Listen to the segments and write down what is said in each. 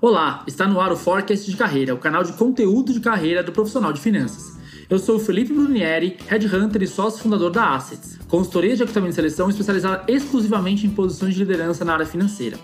Olá, está no ar o Forecast de Carreira, o canal de conteúdo de carreira do profissional de finanças. Eu sou o Felipe Brunieri, headhunter e sócio fundador da Assets, consultoria de equipamento de seleção especializada exclusivamente em posições de liderança na área financeira.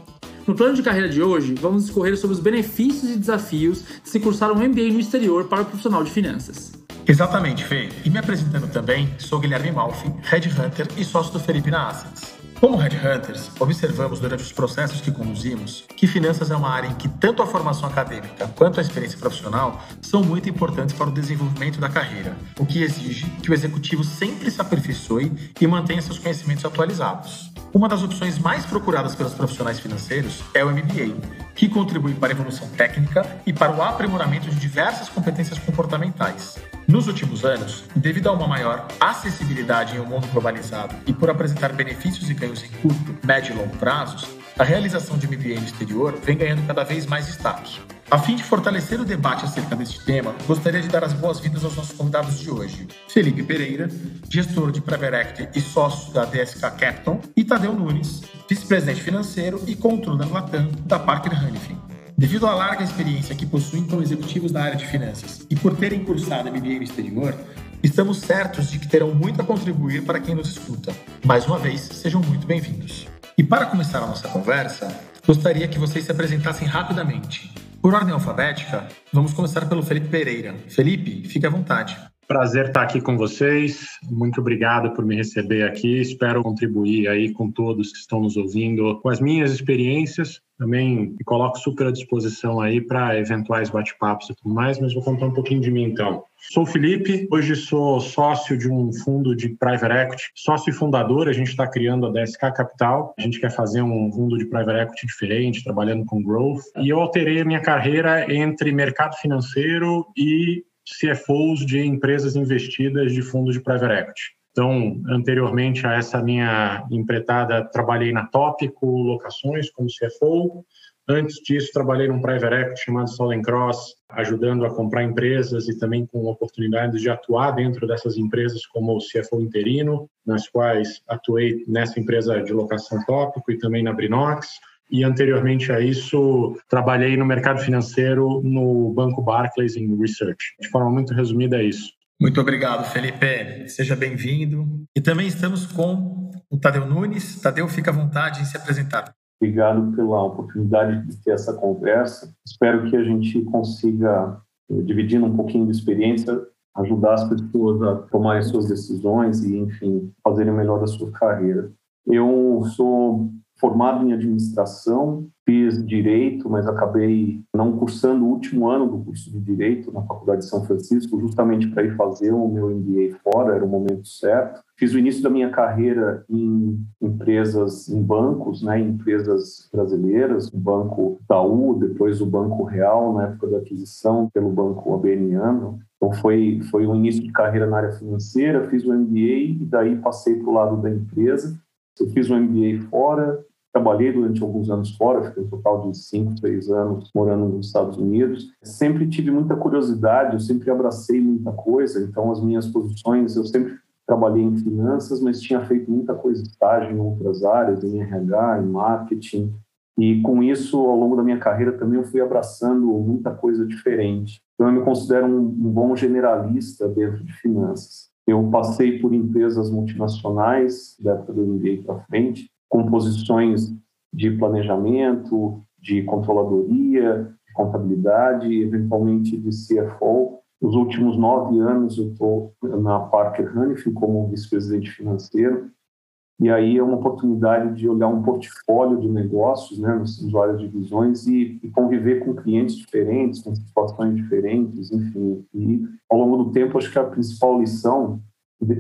No plano de carreira de hoje, vamos discorrer sobre os benefícios e desafios de se cursar um MBA no exterior para o profissional de finanças. Exatamente, Fê. E me apresentando também, sou Guilherme Malfi, headhunter e sócio do Felipe na Assets. Como Headhunters, observamos durante os processos que conduzimos que finanças é uma área em que tanto a formação acadêmica quanto a experiência profissional são muito importantes para o desenvolvimento da carreira, o que exige que o executivo sempre se aperfeiçoe e mantenha seus conhecimentos atualizados. Uma das opções mais procuradas pelos profissionais financeiros é o MBA, que contribui para a evolução técnica e para o aprimoramento de diversas competências comportamentais. Nos últimos anos, devido a uma maior acessibilidade em um mundo globalizado e por apresentar benefícios e ganhos em curto, médio e longo prazos, a realização de MBA no exterior vem ganhando cada vez mais destaque. A fim de fortalecer o debate acerca deste tema, gostaria de dar as boas-vindas aos nossos convidados de hoje. Felipe Pereira, gestor de Private e sócio da DSK Capital, e Tadeu Nunes, vice-presidente financeiro e controller Latam da Parker Hannifin. Devido à larga experiência que possuem como executivos na área de finanças e por terem cursado MBA no exterior, estamos certos de que terão muito a contribuir para quem nos escuta. Mais uma vez, sejam muito bem-vindos. E para começar a nossa conversa, gostaria que vocês se apresentassem rapidamente. Por ordem alfabética, vamos começar pelo Felipe Pereira. Felipe, fique à vontade. Prazer estar aqui com vocês. Muito obrigado por me receber aqui. Espero contribuir aí com todos que estão nos ouvindo com as minhas experiências. Também me coloco super à disposição aí para eventuais bate-papos e tudo mais, mas vou contar um pouquinho de mim então. Sou Felipe, hoje sou sócio de um fundo de private equity, sócio e fundador. A gente está criando a DSK Capital. A gente quer fazer um fundo de private equity diferente, trabalhando com growth. E eu alterei a minha carreira entre mercado financeiro e CFOs de empresas investidas de fundos de private equity. Então, anteriormente a essa minha empreitada, trabalhei na Tópico Locações como CFO. Antes disso, trabalhei num private equity chamado Solen Cross, ajudando a comprar empresas e também com oportunidades de atuar dentro dessas empresas como CFO interino, nas quais atuei nessa empresa de locação Tópico e também na Brinox e anteriormente a isso trabalhei no mercado financeiro no Banco Barclays em Research. De forma muito resumida é isso. Muito obrigado, Felipe. Seja bem-vindo. E também estamos com o Tadeu Nunes. Tadeu, fica à vontade em se apresentar. Obrigado pela oportunidade de ter essa conversa. Espero que a gente consiga, eh, dividindo um pouquinho de experiência, ajudar as pessoas a tomarem suas decisões e, enfim, fazerem o melhor da sua carreira. Eu sou formado em administração, fiz direito, mas acabei não cursando o último ano do curso de direito na Faculdade de São Francisco, justamente para ir fazer o meu MBA fora, era o momento certo. Fiz o início da minha carreira em empresas, em bancos, né, em empresas brasileiras, o Banco Itaú, depois o Banco Real, na época da aquisição pelo Banco ABNiano. Então foi foi um início de carreira na área financeira, fiz o MBA e daí passei para o lado da empresa eu fiz um MBA fora, trabalhei durante alguns anos fora, fiquei um total de cinco, seis anos morando nos Estados Unidos. Sempre tive muita curiosidade, eu sempre abracei muita coisa, então as minhas posições, eu sempre trabalhei em finanças, mas tinha feito muita coisa estágio em outras áreas, em RH, em marketing, e com isso, ao longo da minha carreira também eu fui abraçando muita coisa diferente. Então eu me considero um, um bom generalista dentro de finanças. Eu passei por empresas multinacionais, da época do MBA para frente, com posições de planejamento, de controladoria, de contabilidade, eventualmente de CFO. Nos últimos nove anos eu estou na Parker Hannifin como vice-presidente financeiro e aí é uma oportunidade de olhar um portfólio de negócios, né, nas várias divisões e, e, conviver com clientes diferentes, com situações diferentes, enfim. E ao longo do tempo, acho que a principal lição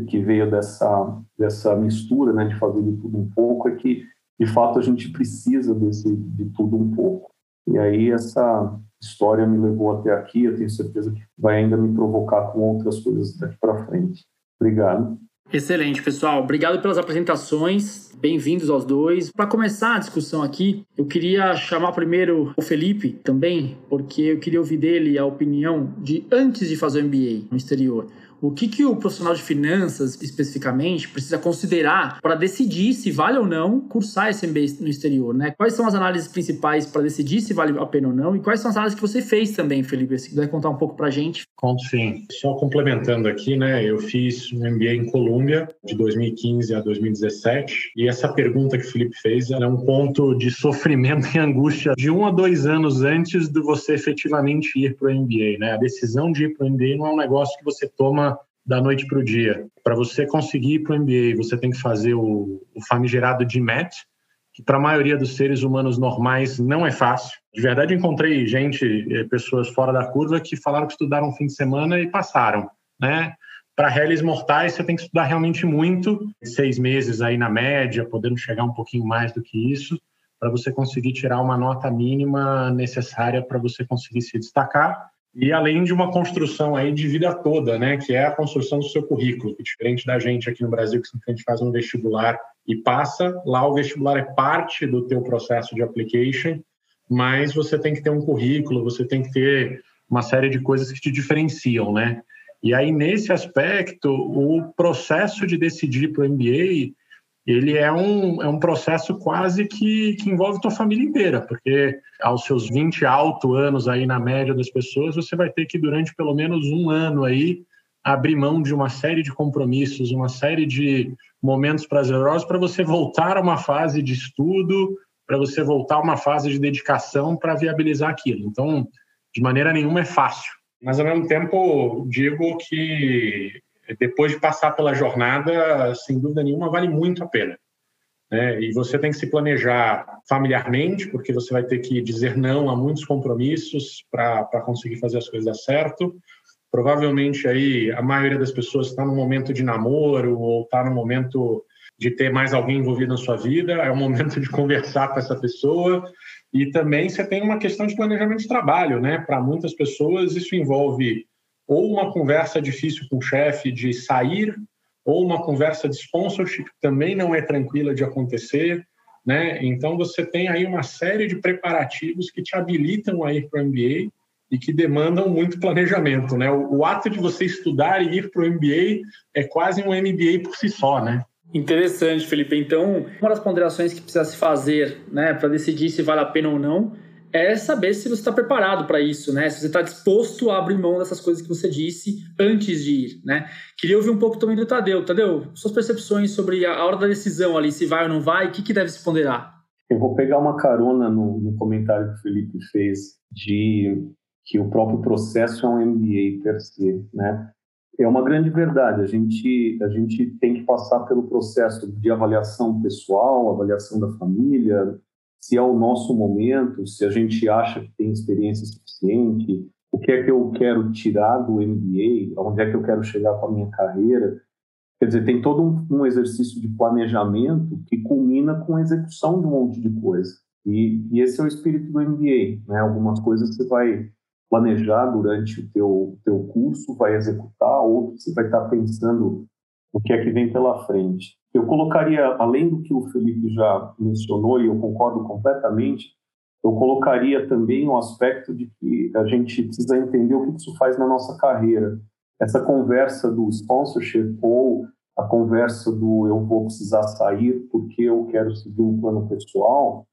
que veio dessa dessa mistura, né, de fazer de tudo um pouco, é que de fato a gente precisa desse de tudo um pouco. E aí essa história me levou até aqui. Eu tenho certeza que vai ainda me provocar com outras coisas daqui para frente. Obrigado. Excelente, pessoal. Obrigado pelas apresentações. Bem-vindos aos dois. Para começar a discussão aqui, eu queria chamar primeiro o Felipe também, porque eu queria ouvir dele a opinião de antes de fazer o MBA no exterior. O que, que o profissional de finanças, especificamente, precisa considerar para decidir se vale ou não cursar esse MBA no exterior, né? Quais são as análises principais para decidir se vale a pena ou não? E quais são as análises que você fez também, Felipe? Se quiser contar um pouco para a gente. Conto sim. Só complementando aqui, né? Eu fiz um MBA em Colômbia de 2015 a 2017 e essa pergunta que o Felipe fez é um ponto de sofrimento e angústia de um a dois anos antes de você efetivamente ir para o MBA, né? A decisão de ir para o MBA não é um negócio que você toma da noite para o dia. Para você conseguir ir para o MBA, você tem que fazer o, o famigerado GMAT, que para a maioria dos seres humanos normais não é fácil. De verdade, encontrei gente, eh, pessoas fora da curva, que falaram que estudaram um fim de semana e passaram, né? Para réis mortais, você tem que estudar realmente muito, seis meses aí na média, podendo chegar um pouquinho mais do que isso, para você conseguir tirar uma nota mínima necessária para você conseguir se destacar e além de uma construção aí de vida toda, né, que é a construção do seu currículo, que diferente da gente aqui no Brasil que simplesmente faz um vestibular e passa, lá o vestibular é parte do teu processo de application, mas você tem que ter um currículo, você tem que ter uma série de coisas que te diferenciam, né? E aí nesse aspecto, o processo de decidir para o MBA ele é um, é um processo quase que, que envolve tua família inteira, porque aos seus 20 alto anos aí na média das pessoas, você vai ter que durante pelo menos um ano aí abrir mão de uma série de compromissos, uma série de momentos prazerosos para você voltar a uma fase de estudo, para você voltar a uma fase de dedicação para viabilizar aquilo. Então, de maneira nenhuma é fácil. Mas ao mesmo tempo, digo que depois de passar pela jornada, sem dúvida nenhuma, vale muito a pena. Né? E você tem que se planejar familiarmente, porque você vai ter que dizer não a muitos compromissos para conseguir fazer as coisas dar certo. Provavelmente aí a maioria das pessoas está no momento de namoro ou está no momento de ter mais alguém envolvido na sua vida, é o momento de conversar com essa pessoa. E também você tem uma questão de planejamento de trabalho, né? Para muitas pessoas isso envolve ou uma conversa difícil com o chefe de sair, ou uma conversa de sponsorship também não é tranquila de acontecer, né? Então você tem aí uma série de preparativos que te habilitam a ir para o MBA e que demandam muito planejamento, né? O, o ato de você estudar e ir para o MBA é quase um MBA por si só, né? Interessante, Felipe. Então, uma das ponderações que precisa se fazer, né, para decidir se vale a pena ou não, é saber se você está preparado para isso, né? Se você está disposto a abrir mão dessas coisas que você disse antes de ir, né? Queria ouvir um pouco também do Tadeu. Tadeu, suas percepções sobre a hora da decisão ali, se vai ou não vai, o que, que deve se ponderar? Eu vou pegar uma carona no, no comentário que o Felipe fez de que o próprio processo é um MBA per se, né? É uma grande verdade. A gente a gente tem que passar pelo processo de avaliação pessoal, avaliação da família, se é o nosso momento, se a gente acha que tem experiência suficiente, o que é que eu quero tirar do MBA, onde é que eu quero chegar com a minha carreira. Quer dizer, tem todo um, um exercício de planejamento que culmina com a execução de um monte de coisa. E, e, esse é o espírito do MBA. Né? Algumas coisas você vai planejar durante o teu, teu curso, vai executar, outras você vai estar pensando o que é que vem pela frente. Eu colocaria, além do que o Felipe já mencionou, e eu concordo completamente, eu colocaria também o aspecto de que a gente precisa entender o que isso faz na nossa carreira. Essa conversa do sponsorship ou a conversa do eu vou precisar sair porque eu quero seguir um plano pessoal,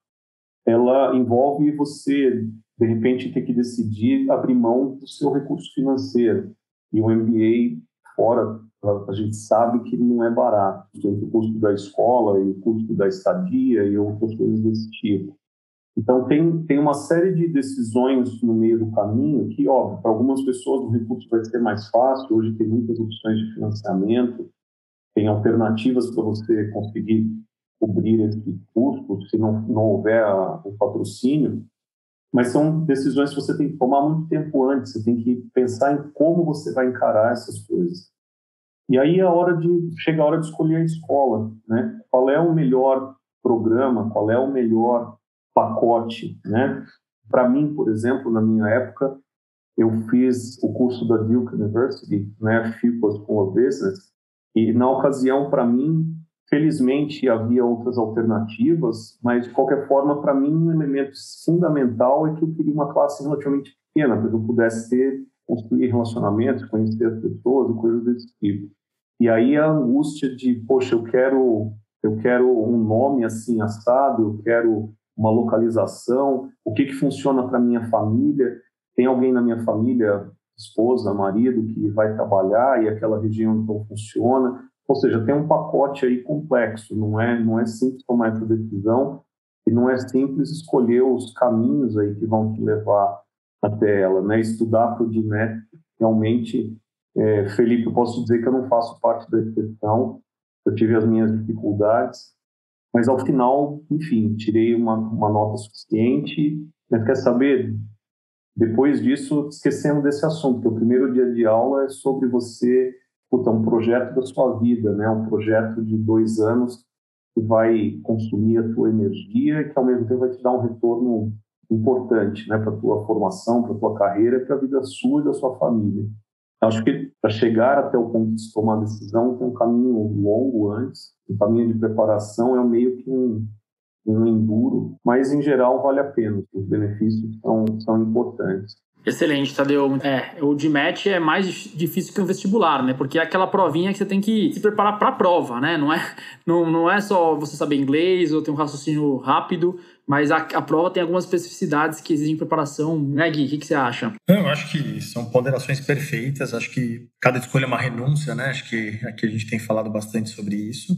ela envolve você, de repente, ter que decidir abrir mão do seu recurso financeiro. E o MBA fora a gente sabe que não é barato, o custo da escola e o custo da estadia e outras coisas desse tipo. Então, tem, tem uma série de decisões no meio do caminho que, óbvio, para algumas pessoas o recurso vai ser mais fácil, hoje tem muitas opções de financiamento, tem alternativas para você conseguir cobrir esse custo, se não, não houver o patrocínio, mas são decisões que você tem que tomar muito tempo antes, você tem que pensar em como você vai encarar essas coisas. E aí é a hora de chega a hora de escolher a escola, né? Qual é o melhor programa? Qual é o melhor pacote, né? Para mim, por exemplo, na minha época, eu fiz o curso da Duke University, né, Focus School of Business, e na ocasião, para mim, felizmente havia outras alternativas, mas de qualquer forma, para mim, um elemento fundamental é que eu queria uma classe relativamente pequena, para que eu pudesse ter construir relacionamentos, conhecer as pessoas coisas desse tipo. E aí a angústia de, poxa, eu quero, eu quero um nome assim assado, eu quero uma localização, o que que funciona para minha família? Tem alguém na minha família, esposa, marido, que vai trabalhar e aquela região não funciona? Ou seja, tem um pacote aí complexo, não é, não é simples tomar essa decisão e não é simples escolher os caminhos aí que vão te levar até ela, né? Estudar para o DINET, realmente, é, Felipe, eu posso dizer que eu não faço parte da exceção, eu tive as minhas dificuldades, mas ao final, enfim, tirei uma, uma nota suficiente, mas quer saber, depois disso, esquecendo desse assunto, o primeiro dia de aula é sobre você, puta, um projeto da sua vida, né? Um projeto de dois anos que vai consumir a tua energia e que ao mesmo tempo vai te dar um retorno importante, né, para tua formação, para tua carreira, para a vida sua e da sua família. Acho que para chegar até o ponto de se tomar decisão tem um caminho longo antes, um caminho de preparação é meio que um, um enduro, mas em geral vale a pena, os benefícios são, são importantes. Excelente, Tadeu. É, o DMAT é mais difícil que um vestibular, né? Porque é aquela provinha que você tem que se preparar para a prova, né? Não é, não, não é só você saber inglês ou ter um raciocínio rápido, mas a, a prova tem algumas especificidades que exigem preparação. Né, Gui? O que, que você acha? Eu acho que são ponderações perfeitas. Acho que cada escolha é uma renúncia, né? Acho que aqui a gente tem falado bastante sobre isso.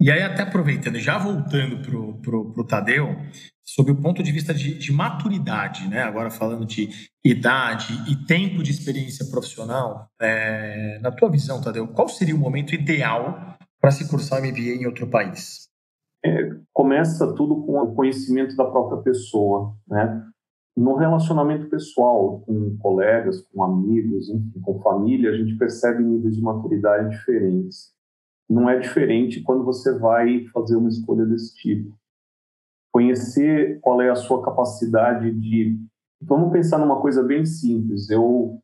E aí, até aproveitando, já voltando para o Tadeu, sob o ponto de vista de, de, maturidade, né? agora falando de idade e tempo de experiência profissional, é, na tua visão, Tadeu, qual seria o momento ideal para se cursar MBA em outro país? É, começa tudo com o conhecimento da própria pessoa, né? No relacionamento pessoal, com colegas, com amigos, enfim, com família, a gente percebe níveis de maturidade diferentes não é diferente quando você vai fazer uma escolha desse tipo. Conhecer qual é a sua capacidade de. Vamos pensar numa coisa bem simples. Eu,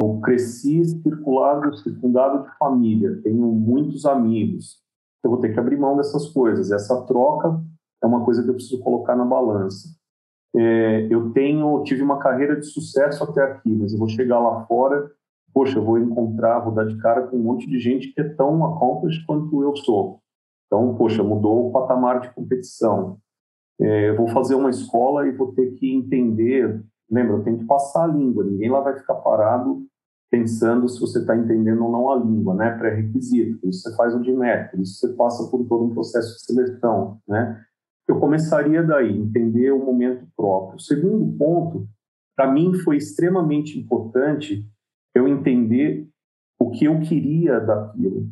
eu cresci circulado, circundado de família, tenho muitos amigos. Eu vou ter que abrir mão dessas coisas. Essa troca é uma coisa que eu preciso colocar na balança. É, eu tenho, tive uma carreira de sucesso até aqui, mas eu vou chegar lá fora poxa, eu vou encontrar, vou dar de cara com um monte de gente que é tão accomplished quanto eu sou. Então, poxa, mudou o patamar de competição. É, eu vou fazer uma escola e vou ter que entender. Lembra, eu tenho que passar a língua. Ninguém lá vai ficar parado pensando se você está entendendo ou não a língua, né? Pré-requisito. Isso você faz o por isso você passa por todo um processo de seleção, né? Eu começaria daí, entender o momento próprio. O segundo ponto, para mim, foi extremamente importante eu entender o que eu queria daquilo.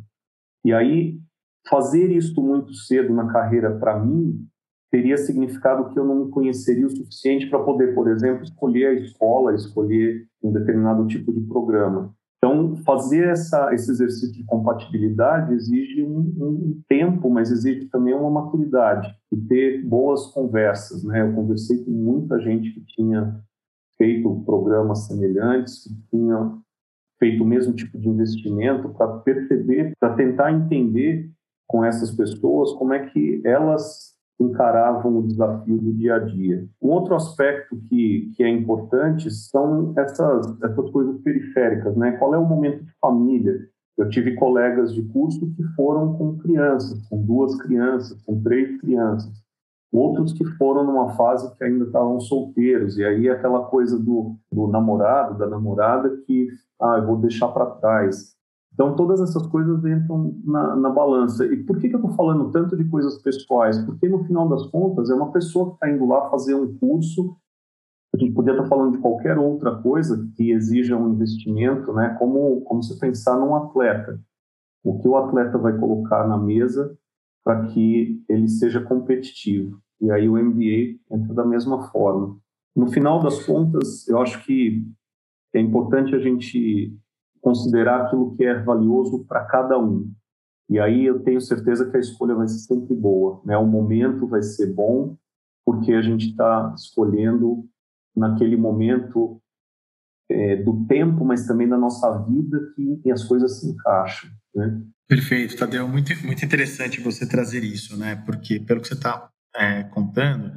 E aí, fazer isso muito cedo na carreira, para mim, teria significado que eu não me conheceria o suficiente para poder, por exemplo, escolher a escola, escolher um determinado tipo de programa. Então, fazer essa, esse exercício de compatibilidade exige um, um, tempo, mas exige também uma maturidade e ter boas conversas. Né? Eu conversei com muita gente que tinha feito programas semelhantes, que tinha feito o mesmo tipo de investimento para perceber, para tentar entender com essas pessoas como é que elas encaravam o desafio do dia a dia. Um outro aspecto que, que é importante são essas, essas coisas periféricas, né? Qual é o momento de família? Eu tive colegas de curso que foram com crianças, com duas crianças, com três crianças outros que foram numa fase que ainda estavam solteiros, e aí aquela coisa do, do namorado, da namorada, que, ah, eu vou deixar para trás. Então, todas essas coisas entram na, na balança. E por que, que eu estou falando tanto de coisas pessoais? Porque, no final das contas, é uma pessoa que está indo lá fazer um curso, a gente podia estar tá falando de qualquer outra coisa que exija um investimento, né? como, como se pensar num atleta. O que o atleta vai colocar na mesa para que ele seja competitivo. E aí o MBA entra da mesma forma. No final das contas, eu acho que é importante a gente considerar aquilo que é valioso para cada um. E aí eu tenho certeza que a escolha vai ser sempre boa. Né? O momento vai ser bom, porque a gente está escolhendo naquele momento é, do tempo, mas também da nossa vida que as coisas se encaixam. Né? Perfeito, Tadeu. Muito, muito interessante você trazer isso, né? Porque, pelo que você está é, contando,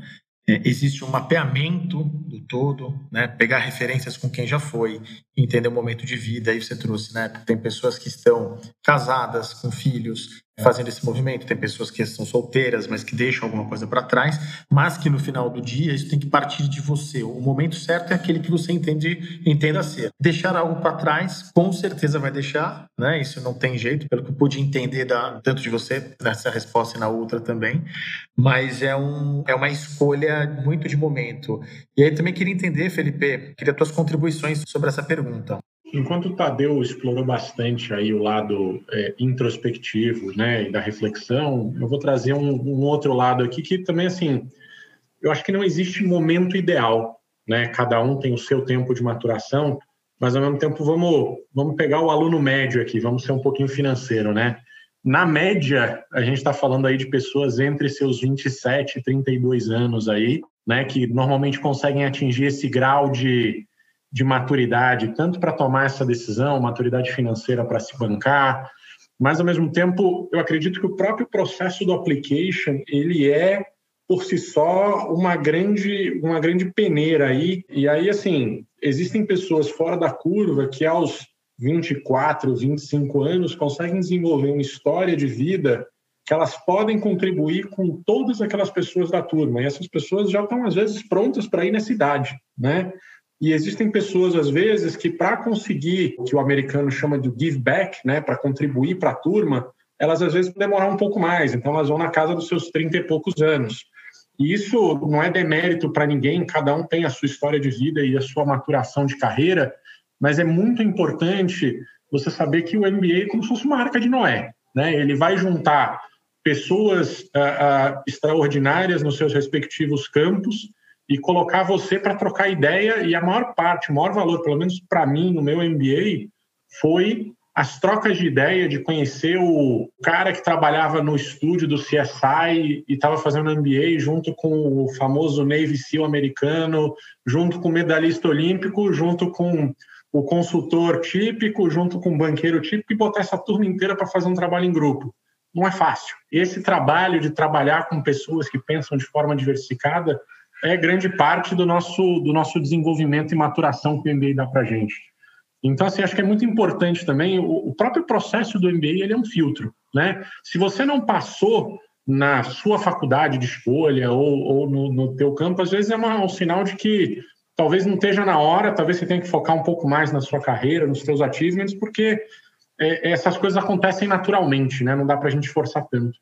é, existe um mapeamento do todo, né? Pegar referências com quem já foi, entender o momento de vida. Aí você trouxe, né? Tem pessoas que estão casadas, com filhos, fazendo esse movimento. Tem pessoas que são solteiras, mas que deixam alguma coisa para trás, mas que no final do dia isso tem que partir de você. O momento certo é aquele que você entende, entenda ser. Deixar algo para trás, com certeza vai deixar, né? Isso não tem jeito, pelo que eu pude entender da, tanto de você nessa resposta e na outra também. Mas é, um, é uma escolha muito de momento. E aí também queria entender, Felipe, queria tuas contribuições sobre essa pergunta. Enquanto o Tadeu explorou bastante aí o lado é, introspectivo, né, e da reflexão, eu vou trazer um, um, outro lado aqui que também, assim, eu acho que não existe momento ideal, né? Cada um tem o seu tempo de maturação, mas ao mesmo tempo vamos, vamos pegar o aluno médio aqui, vamos ser um pouquinho financeiro, né? Na média, a gente está falando aí de pessoas entre seus 27 e 32 anos aí, né, que normalmente conseguem atingir esse grau de de maturidade, tanto para tomar essa decisão, maturidade financeira para se bancar, mas ao mesmo tempo eu acredito que o próprio processo do application ele é por si só uma grande uma grande peneira aí e aí assim existem pessoas fora da curva que aos 24, 25 anos conseguem desenvolver uma história de vida que elas podem contribuir com todas aquelas pessoas da turma e essas pessoas já estão às vezes prontas para ir nessa idade, né? E existem pessoas, às vezes, que para conseguir o que o americano chama de give back, né, para contribuir para a turma, elas às vezes demorar um pouco mais. Então, elas vão na casa dos seus 30 e poucos anos. E isso não é demérito para ninguém, cada um tem a sua história de vida e a sua maturação de carreira, mas é muito importante você saber que o MBA é como se fosse uma arca de Noé. Né? Ele vai juntar pessoas uh, uh, extraordinárias nos seus respectivos campos, e colocar você para trocar ideia. E a maior parte, o maior valor, pelo menos para mim, no meu MBA, foi as trocas de ideia, de conhecer o cara que trabalhava no estúdio do CSI e estava fazendo MBA junto com o famoso Navy SEAL americano, junto com o medalhista olímpico, junto com o consultor típico, junto com o banqueiro típico e botar essa turma inteira para fazer um trabalho em grupo. Não é fácil. Esse trabalho de trabalhar com pessoas que pensam de forma diversificada é grande parte do nosso, do nosso desenvolvimento e maturação que o MBA dá para a gente. Então, assim, acho que é muito importante também, o, o, próprio processo do MBA ele é um filtro, né? Se você não passou na sua faculdade de escolha ou, ou no, no teu campo, às vezes é uma, um sinal de que talvez não esteja na hora, talvez você tenha que focar um pouco mais na sua carreira, nos seus achievements, porque é, essas coisas acontecem naturalmente, né? Não dá para a gente forçar tanto.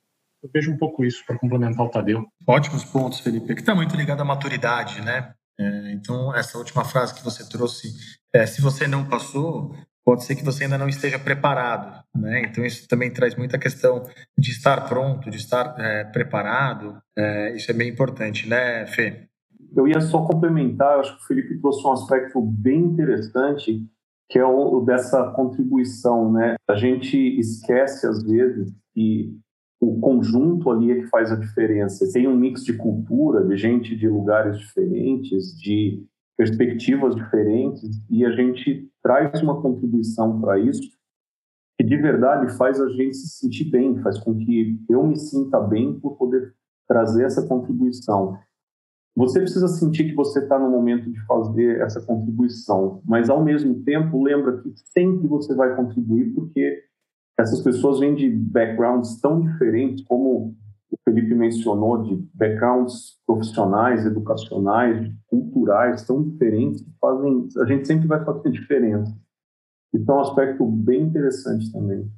Eu vejo um pouco isso para complementar o Tadeu. Ótimos pontos, Felipe, que está muito ligado à maturidade, né? É, então, essa última frase que você trouxe, é, se você não passou, pode ser que você ainda não esteja preparado, né? Então, isso também traz muita questão de estar pronto, de estar é, preparado. É, isso é bem importante, né, Fê? Eu ia só complementar, acho que o Felipe trouxe um aspecto bem interessante, que é o dessa contribuição, né? A gente esquece, às vezes, que o conjunto ali é que faz a diferença. Tem um mix de cultura, de gente de lugares diferentes, de perspectivas diferentes, e a gente traz uma contribuição para isso que de verdade faz a gente se sentir bem, faz com que eu me sinta bem por poder trazer essa contribuição. Você precisa sentir que você está no momento de fazer essa contribuição, mas ao mesmo tempo lembra que sempre você vai contribuir porque essas pessoas vêm de backgrounds tão diferentes, como o Felipe mencionou, de backgrounds profissionais, educacionais, culturais, tão diferentes, que fazem, a gente sempre vai fazer diferença. Então, é um aspecto bem interessante também.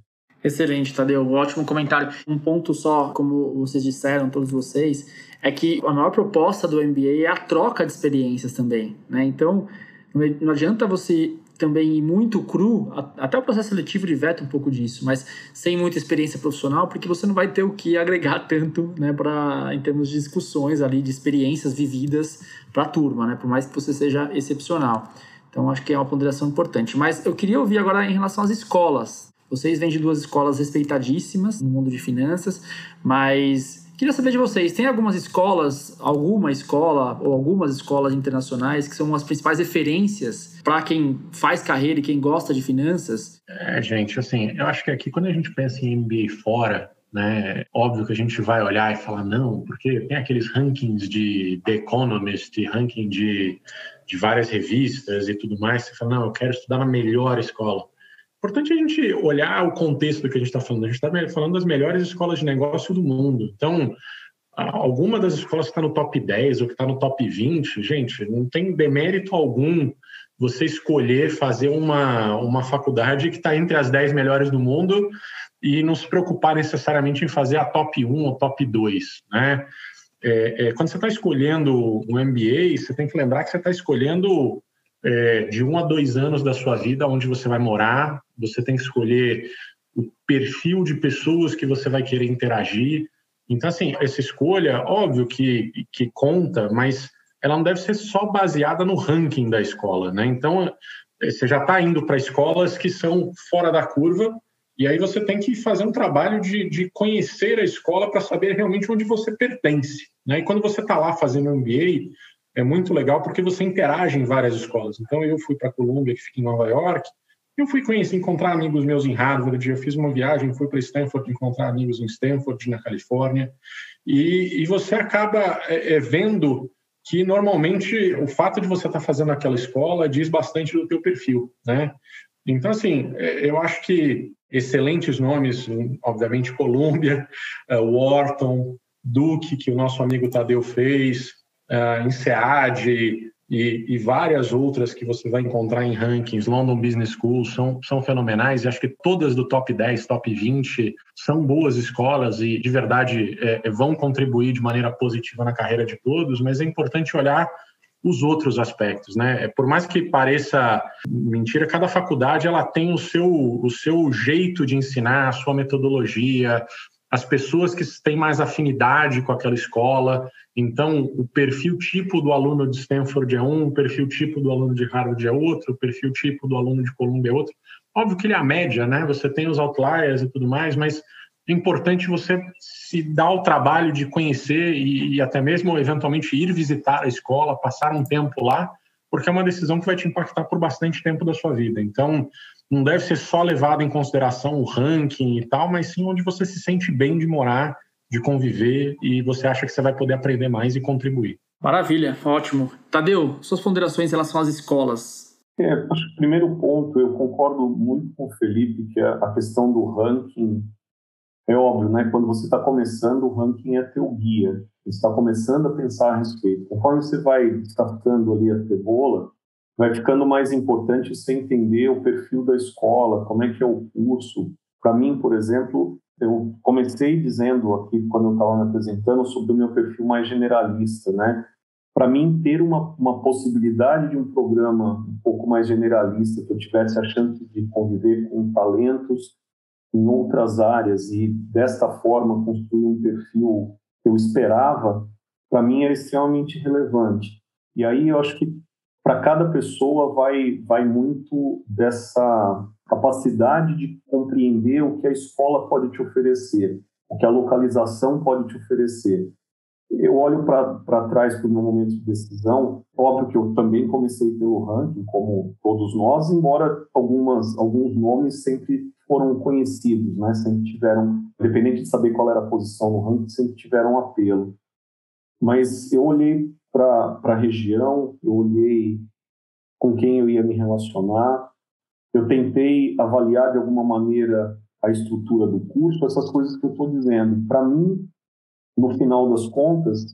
Excelente, Tadeu. Ótimo comentário. Um ponto só, como vocês disseram, todos vocês, é que a maior proposta do MBA é a troca de experiências também. Né? Então, não adianta você também muito cru, até o processo seletivo diverte um pouco disso, mas sem muita experiência profissional, porque você não vai ter o que agregar tanto, né, para em termos de discussões ali, de experiências vividas para a turma, né, por mais que você seja excepcional. Então, acho que é uma ponderação importante. Mas eu queria ouvir agora em relação às escolas. Vocês vêm de duas escolas respeitadíssimas no mundo de finanças, mas Queria saber de vocês, tem algumas escolas, alguma escola ou algumas escolas internacionais que são as principais referências para quem faz carreira e quem gosta de finanças? É, gente, assim, eu acho que aqui quando a gente pensa em MBA fora, né? Óbvio que a gente vai olhar e falar não, porque tem aqueles rankings de The Economist, ranking de, de várias revistas e tudo mais. Você fala, não, eu quero estudar na melhor escola. Importante a gente olhar o contexto do que a gente está falando. A gente está falando das melhores escolas de negócio do mundo. Então, alguma das escolas que está no top 10 ou que está no top 20, gente, não tem demérito algum você escolher fazer uma, uma faculdade que está entre as 10 melhores do mundo e não se preocupar necessariamente em fazer a top 1 ou top 2, né? É, é, quando você está escolhendo um MBA, você tem que lembrar que você está escolhendo é, de um a dois anos da sua vida onde você vai morar, você tem que escolher o perfil de pessoas que você vai querer interagir. Então, assim, essa escolha, óbvio que, que conta, mas ela não deve ser só baseada no ranking da escola, né? Então, você já está indo para escolas que são fora da curva, e aí você tem que fazer um trabalho de, de conhecer a escola para saber realmente onde você pertence. Né? E quando você está lá fazendo MBA, é muito legal porque você interage em várias escolas. Então, eu fui para a Columbia, que fica em Nova York, eu fui conhecer, encontrar amigos meus em Harvard, eu fiz uma viagem, fui para Stanford encontrar amigos em Stanford, na Califórnia, e, e você acaba é, é, vendo que normalmente o fato de você estar tá fazendo aquela escola diz bastante do teu perfil, né? Então, assim, é, eu acho que excelentes nomes, obviamente, Colômbia, uh, Wharton, Duke, que o nosso amigo Tadeu fez, uh, INSEAD e, e, várias outras que você vai encontrar em rankings, London Business School, são, são fenomenais. E acho que todas do top 10, top 20 são boas escolas e, de verdade, é, vão contribuir de maneira positiva na carreira de todos, mas é importante olhar os outros aspectos, né? É, por mais que pareça mentira, cada faculdade ela tem o seu, o seu jeito de ensinar, a sua metodologia, as pessoas que têm mais afinidade com aquela escola. Então, o perfil tipo do aluno de Stanford é um, o perfil tipo do aluno de Harvard é outro, o perfil tipo do aluno de Columbia é outro. Óbvio que ele é a média, né? Você tem os outliers e tudo mais, mas é importante você se dar o trabalho de conhecer e, e, até mesmo eventualmente ir visitar a escola, passar um tempo lá, porque é uma decisão que vai te impactar por bastante tempo da sua vida. Então, não deve ser só levado em consideração o ranking e tal, mas sim onde você se sente bem de morar, de conviver e você acha que você vai poder aprender mais e contribuir. Maravilha, ótimo. Tadeu, suas ponderações em relação às escolas. É, acho que o primeiro ponto, eu concordo muito com o Felipe, que a questão do ranking é óbvio, né? Quando você está começando, o ranking é teu guia. Você está começando a pensar a respeito. Conforme você vai descascando ali a cebola, vai ficando mais importante você entender o perfil da escola, como é que é o curso. Para mim, por exemplo, eu comecei dizendo aqui, quando eu estava me apresentando, sobre o meu perfil mais generalista, né? Para mim, ter uma, uma possibilidade de um programa um pouco mais generalista, que eu tivesse a chance de conviver com talentos em outras áreas e desta forma construir um perfil que eu esperava, para mim é extremamente relevante. E aí eu acho que para cada pessoa vai vai muito dessa capacidade de compreender o que a escola pode te oferecer, o que a localização pode te oferecer. Eu olho para trás para o meu momento de decisão. Óbvio que eu também comecei pelo ranking, como todos nós, embora algumas alguns nomes sempre foram conhecidos, né? Sempre tiveram, independente de saber qual era a posição no ranking, sempre tiveram apelo. Mas eu olhei para a região, eu olhei com quem eu ia me relacionar, eu tentei avaliar de alguma maneira a estrutura do curso, essas coisas que eu estou dizendo. Para mim, no final das contas,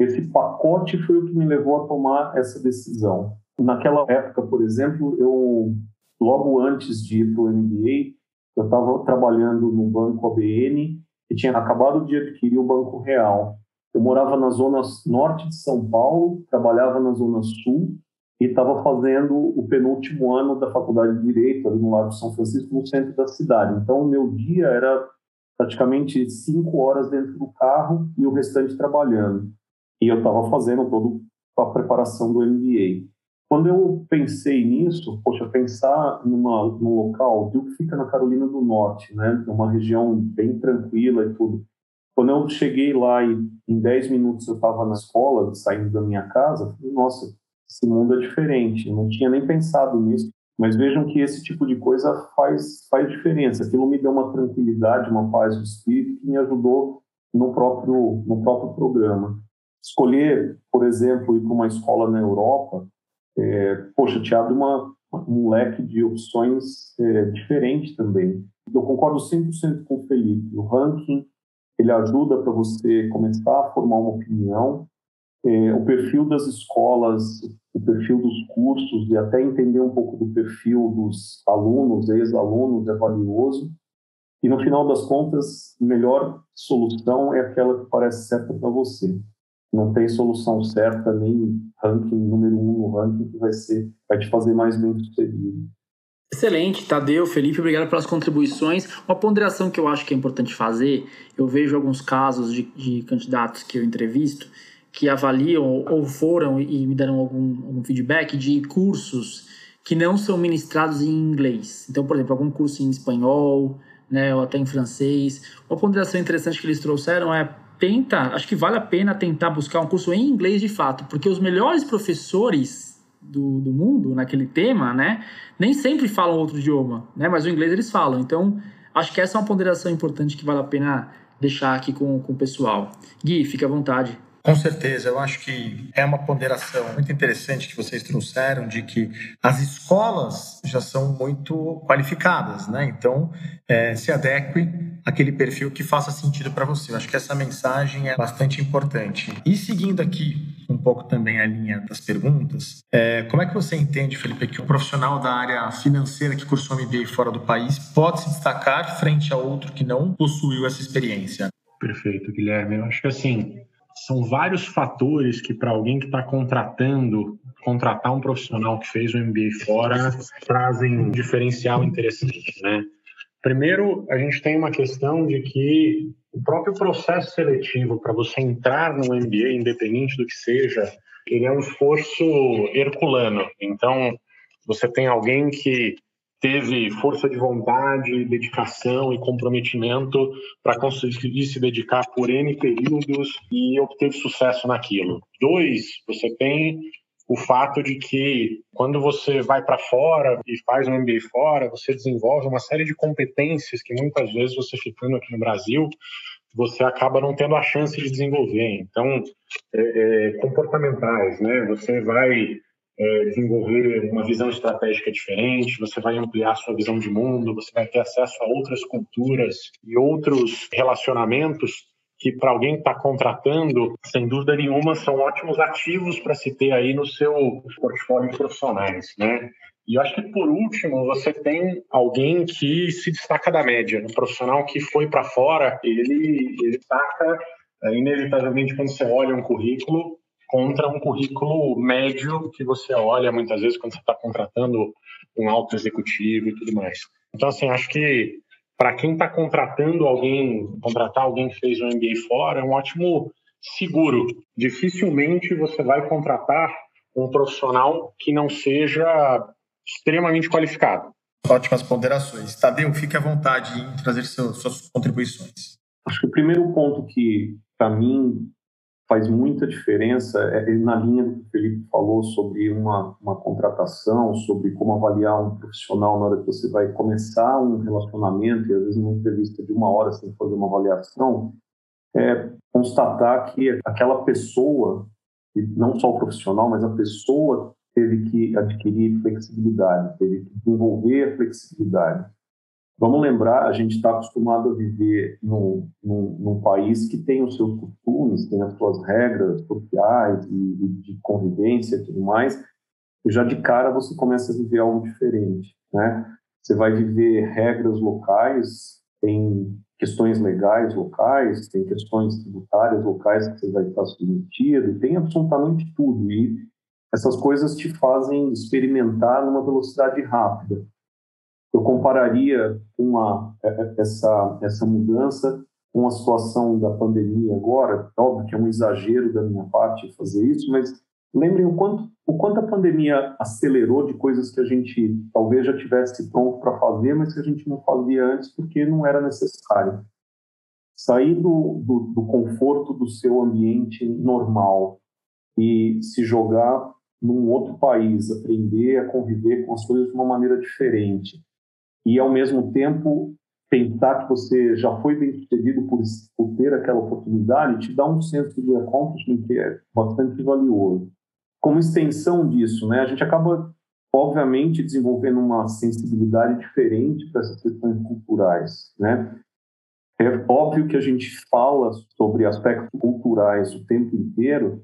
esse pacote foi o que me levou a tomar essa decisão. Naquela época, por exemplo, eu logo antes de ir para o MBA, eu estava trabalhando no banco ABN e tinha acabado de adquirir o Banco Real. Eu morava na zona norte de São Paulo, trabalhava na zona sul e estava fazendo o penúltimo ano da faculdade de Direito ali no Lago São Francisco, no centro da cidade. Então, o meu dia era praticamente cinco horas dentro do carro e o restante trabalhando. E eu estava fazendo toda a preparação do MBA. Quando eu pensei nisso, poxa, pensar numa, num local, que fica na Carolina do Norte, né, uma região bem tranquila e tudo. Quando eu cheguei lá e em 10 minutos eu estava na escola, saindo da minha casa, falei, nossa, esse mundo é diferente. Não tinha nem pensado nisso. Mas vejam que esse tipo de coisa faz, faz diferença. Aquilo me deu uma tranquilidade, uma paz de espírito que me ajudou no próprio, no próprio programa. Escolher, por exemplo, ir para uma escola na Europa, é, poxa, te abre uma, um leque de opções é, diferente também. Eu concordo 100% com o Felipe. O ranking ele ajuda para você começar a formar uma opinião. É, o perfil das escolas, o perfil dos cursos e até entender um pouco do perfil dos alunos, ex-alunos, é valioso. E no final das contas, a melhor solução é aquela que parece certa para você. Não tem solução certa, nem ranking número um no ranking que vai ser, vai te fazer mais bem sucedido. Excelente, Tadeu, Felipe, obrigado pelas contribuições. Uma ponderação que eu acho que é importante fazer, eu vejo alguns casos de, de candidatos que eu entrevisto que avaliam ou foram e me deram algum, algum feedback de cursos que não são ministrados em inglês. Então, por exemplo, algum curso em espanhol, né, ou até em francês. Uma ponderação interessante que eles trouxeram é tenta, acho que vale a pena tentar buscar um curso em inglês de fato, porque os melhores professores do, do mundo naquele tema, né, nem sempre falam outro idioma, né, mas o inglês eles falam. Então, acho que essa é uma ponderação importante que vale a pena deixar aqui com, com o pessoal. Gui, fique à vontade. Com certeza, eu acho que é uma ponderação muito interessante que vocês trouxeram de que as escolas já são muito qualificadas, né? Então, é, se adeque àquele perfil que faça sentido para você. Eu acho que essa mensagem é bastante importante. E seguindo aqui um pouco também a linha das perguntas, é, como é que você entende, Felipe, que um profissional da área financeira que cursou MBA fora do país pode se destacar frente a outro que não possuiu essa experiência? Perfeito, Guilherme. Eu acho que assim, são vários fatores que, para alguém que está contratando, contratar um profissional que fez o MBA fora, trazem um diferencial interessante, né? Primeiro, a gente tem uma questão de que o próprio processo seletivo para você entrar no MBA, independente do que seja, ele é um esforço herculano. Então, você tem alguém que teve força de vontade, dedicação e comprometimento para conseguir se dedicar por N períodos e obteve sucesso naquilo. Dois, você tem o fato de que quando você vai para fora e faz um MBA fora, você desenvolve uma série de competências que muitas vezes você ficando aqui no Brasil, você acaba não tendo a chance de desenvolver. Então, é, é, comportamentais, né? Você vai é, desenvolver uma visão estratégica diferente, você vai ampliar sua visão de mundo, você vai ter acesso a outras culturas e outros relacionamentos que para alguém que está contratando, sem dúvida nenhuma, são ótimos ativos para se ter aí no seu portfólio profissionais, né? E eu acho que por último você tem alguém que se destaca da média, um profissional que foi para fora, ele ele destaca é, inevitavelmente quando você olha um currículo contra um currículo médio que você olha muitas vezes quando você está contratando um alto executivo e tudo mais. Então, assim, acho que para quem está contratando alguém, contratar alguém que fez um MBA fora, é um ótimo seguro. Dificilmente você vai contratar um profissional que não seja extremamente qualificado. Ótimas ponderações. Tadeu, fique à vontade em trazer suas contribuições. Acho que o primeiro ponto que, para mim, faz muita diferença é, é, na linha do que o Felipe falou sobre uma, uma contratação, sobre como avaliar um profissional na hora que você vai começar um relacionamento e às vezes uma entrevista de uma hora sem fazer uma avaliação, é constatar que aquela pessoa, e não só o profissional, mas a pessoa teve que adquirir flexibilidade, teve que desenvolver flexibilidade. Vamos lembrar, a gente está acostumado a viver num, num, num, país que tem os seus costumes, tem as suas regras sociais e, e de convivência e tudo mais, e já de cara você começa a viver algo diferente, né? Você vai viver regras locais, tem questões legais locais, tem questões tributárias locais que você vai estar submetido, tem absolutamente tudo. E essas coisas te fazem experimentar numa velocidade rápida eu compararia uma, é, é, essa, essa mudança com a situação da pandemia agora. Óbvio que é um exagero da minha parte fazer isso, mas lembrem o quanto, o quanto a pandemia acelerou de coisas que a gente talvez já tivesse pronto para fazer, mas que a gente não fazia antes porque não era necessário. Sair do, do, do conforto do seu ambiente normal e se jogar num outro país, aprender a conviver com as coisas de uma maneira diferente e, ao mesmo tempo, pensar que você já foi bem sucedido por, por ter aquela oportunidade te dá um senso de accomplishment que é bastante valioso. Como extensão disso, né, a gente acaba, obviamente, desenvolvendo uma sensibilidade diferente para essas questões culturais. Né? É óbvio que a gente fala sobre aspectos culturais o tempo inteiro,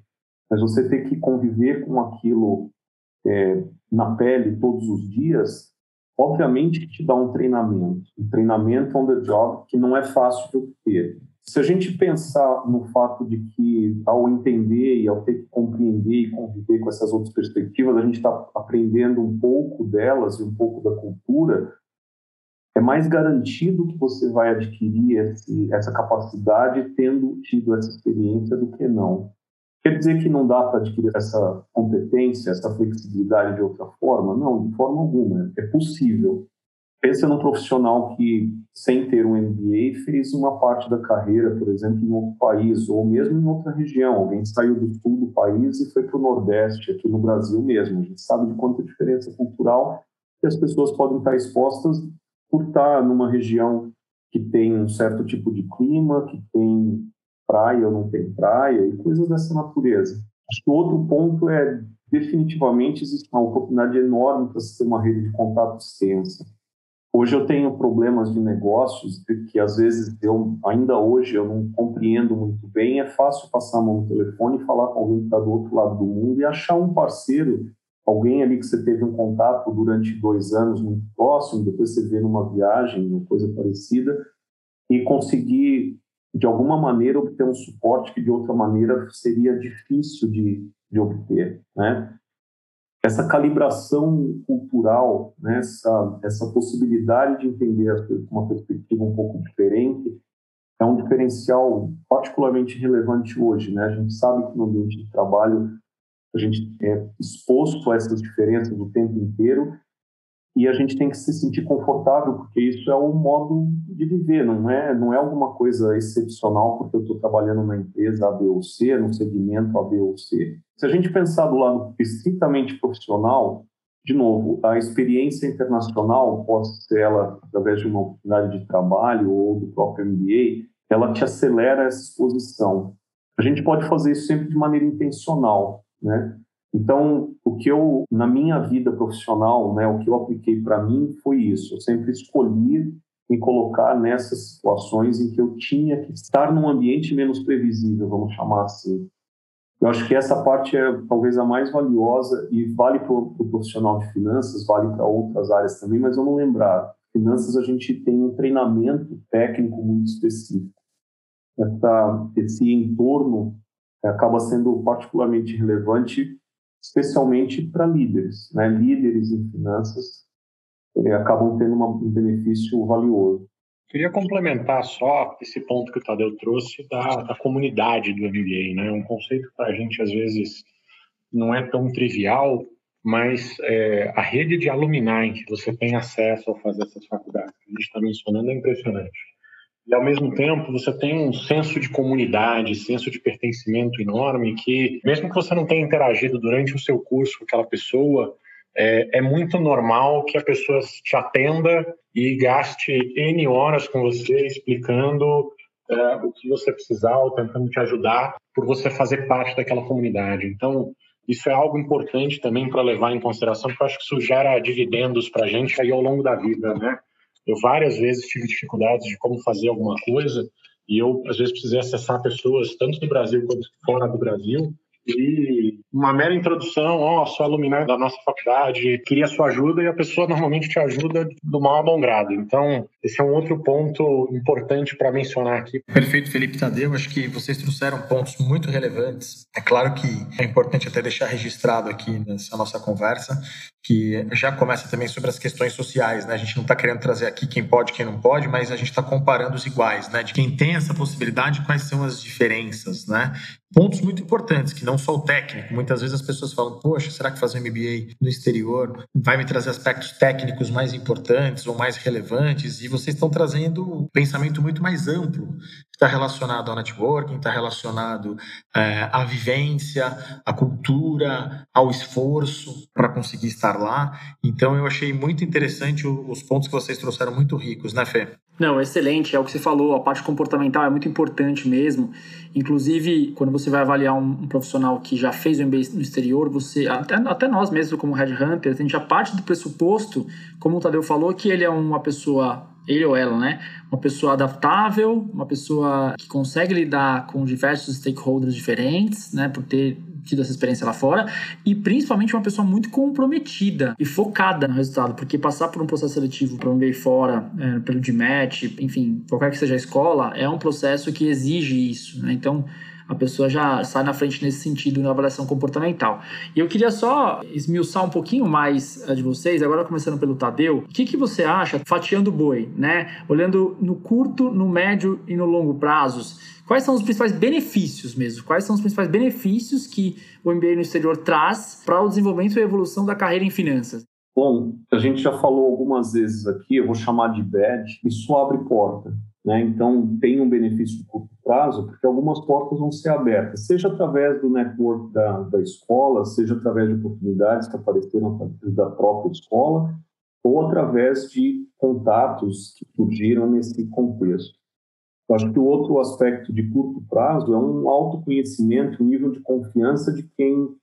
mas você ter que conviver com aquilo é, na pele todos os dias obviamente te dá um treinamento, um treinamento on the job que não é fácil de obter. Se a gente pensar no fato de que, ao entender e ao ter que compreender e conviver com essas outras perspectivas, a gente está aprendendo um pouco delas e um pouco da cultura, é mais garantido que você vai adquirir esse, essa capacidade tendo tido essa experiência do que não. Quer dizer que não dá para adquirir essa competência, essa flexibilidade de outra forma? Não, de forma alguma. É possível. Pensa num profissional que, sem ter um MBA, fez uma parte da carreira, por exemplo, em outro país, ou mesmo em outra região. Alguém saiu do sul do país e foi para o Nordeste, aqui no Brasil mesmo. A gente sabe de quanta diferença cultural que as pessoas podem estar expostas por estar numa região que tem um certo tipo de clima, que tem praia ou não tem praia e coisas dessa natureza. Acho que outro ponto é definitivamente existe uma oportunidade enorme para se ter uma rede de contato extensa. Hoje eu tenho problemas de negócios que às vezes eu ainda hoje eu não compreendo muito bem. É fácil passar a mão no telefone e falar com alguém que está do outro lado do mundo e achar um parceiro, alguém ali que você teve um contato durante dois anos muito próximo, depois você vê numa viagem, uma coisa parecida, e conseguir de alguma maneira obter um suporte que de outra maneira seria difícil de, de obter, né? Essa calibração cultural, né? essa, essa possibilidade de entender uma perspectiva um pouco diferente, é um diferencial particularmente relevante hoje, né? A gente sabe que no ambiente de trabalho a gente é exposto a essas diferenças o tempo inteiro e a gente tem que se sentir confortável porque isso é um modo de viver, não é não é alguma coisa excepcional porque eu estou trabalhando na empresa A, B ou C, no segmento A, B ou C. Se a gente pensar do lado estritamente profissional, de novo, a experiência internacional, pode ser ela através de uma oportunidade de trabalho ou do próprio MBA, ela te acelera essa exposição. A gente pode fazer isso sempre de maneira intencional, né? Então, o que eu, na minha vida profissional, né, o que eu apliquei para mim foi isso. Eu sempre escolhi me colocar nessas situações em que eu tinha que estar num ambiente menos previsível, vamos chamar assim. Eu acho que essa parte é talvez a mais valiosa e vale para o pro profissional de finanças, vale para outras áreas também, mas vamos lembrar, finanças a gente tem um treinamento técnico muito específico. Essa, esse entorno acaba sendo particularmente relevante especialmente para líderes. Né? Líderes em finanças eh, acabam tendo uma, um benefício valioso. Queria complementar só esse ponto que o Tadeu trouxe da, da comunidade do MBA. Né? Um conceito para a gente, às vezes, não é tão trivial, mas é, a rede de alumni que você tem acesso ao fazer essas faculdades, que a gente está mencionando, é impressionante e ao mesmo tempo você tem um senso de comunidade, senso de pertencimento enorme que, mesmo que você não tenha interagido durante o seu curso com aquela pessoa, é, é muito normal que a pessoa te atenda e gaste N horas com você explicando é, o que você precisar ou tentando te ajudar por você fazer parte daquela comunidade. Então, isso é algo importante também para levar em consideração, porque eu acho que isso gera dividendos para a gente aí ao longo da vida, né? Eu várias vezes tive dificuldades de como fazer alguma coisa e eu, às vezes, precisei acessar pessoas, tanto do Brasil quanto fora do Brasil, e uma mera introdução, ó, oh, sou alumni da nossa faculdade, queria sua ajuda e a pessoa normalmente te ajuda do mal a bom grado. Então, esse é um outro ponto importante para mencionar aqui. Perfeito, Felipe Tadeu. Acho que vocês trouxeram pontos muito relevantes. É claro que é importante até deixar registrado aqui nessa nossa conversa que já começa também sobre as questões sociais, né? A gente não está querendo trazer aqui quem pode, quem não pode, mas a gente está comparando os iguais, né? De quem tem essa possibilidade, quais são as diferenças, né? Pontos muito importantes, que não só o técnico. Muitas vezes as pessoas falam, poxa, será que fazer um MBA no exterior vai me trazer aspectos técnicos mais importantes ou mais relevantes? E vocês estão trazendo um pensamento muito mais amplo está relacionado ao networking, está relacionado é, à vivência, à cultura, ao esforço para conseguir estar lá. Então, eu achei muito interessante os pontos que vocês trouxeram, muito ricos, né, Fê? Não, excelente, é o que você falou, a parte comportamental é muito importante mesmo. Inclusive, quando você vai avaliar um, profissional que já fez o MBA no exterior, você, até, até nós mesmos como Headhunters, a gente já parte do pressuposto, como o Tadeu falou, que ele é uma pessoa ele ou ela, né? Uma pessoa adaptável, uma pessoa que consegue lidar com diversos stakeholders diferentes, né? Por ter tido essa experiência lá fora e principalmente uma pessoa muito comprometida e focada no resultado, porque passar por um processo seletivo para um MBA fora, é, pelo DMAT, enfim, qualquer que seja a escola, é um processo que exige isso, né? Então, a pessoa já sai na frente nesse sentido na avaliação comportamental. E eu queria só esmiuçar um pouquinho mais de vocês, agora começando pelo Tadeu, o que, que você acha, fatiando o boi, né? Olhando no curto, no médio e no longo prazos, quais são os principais benefícios mesmo? Quais são os principais benefícios que o MBA no exterior traz para o desenvolvimento e evolução da carreira em finanças? Bom, a gente já falou algumas vezes aqui, eu vou chamar de badge, isso abre porta. Né? Então, tem um benefício de curto prazo, porque algumas portas vão ser abertas, seja através do network da, da escola, seja através de oportunidades que apareceram da própria escola, ou através de contatos que surgiram nesse contexto. Eu acho que o outro aspecto de curto prazo é um autoconhecimento, um nível de confiança de quem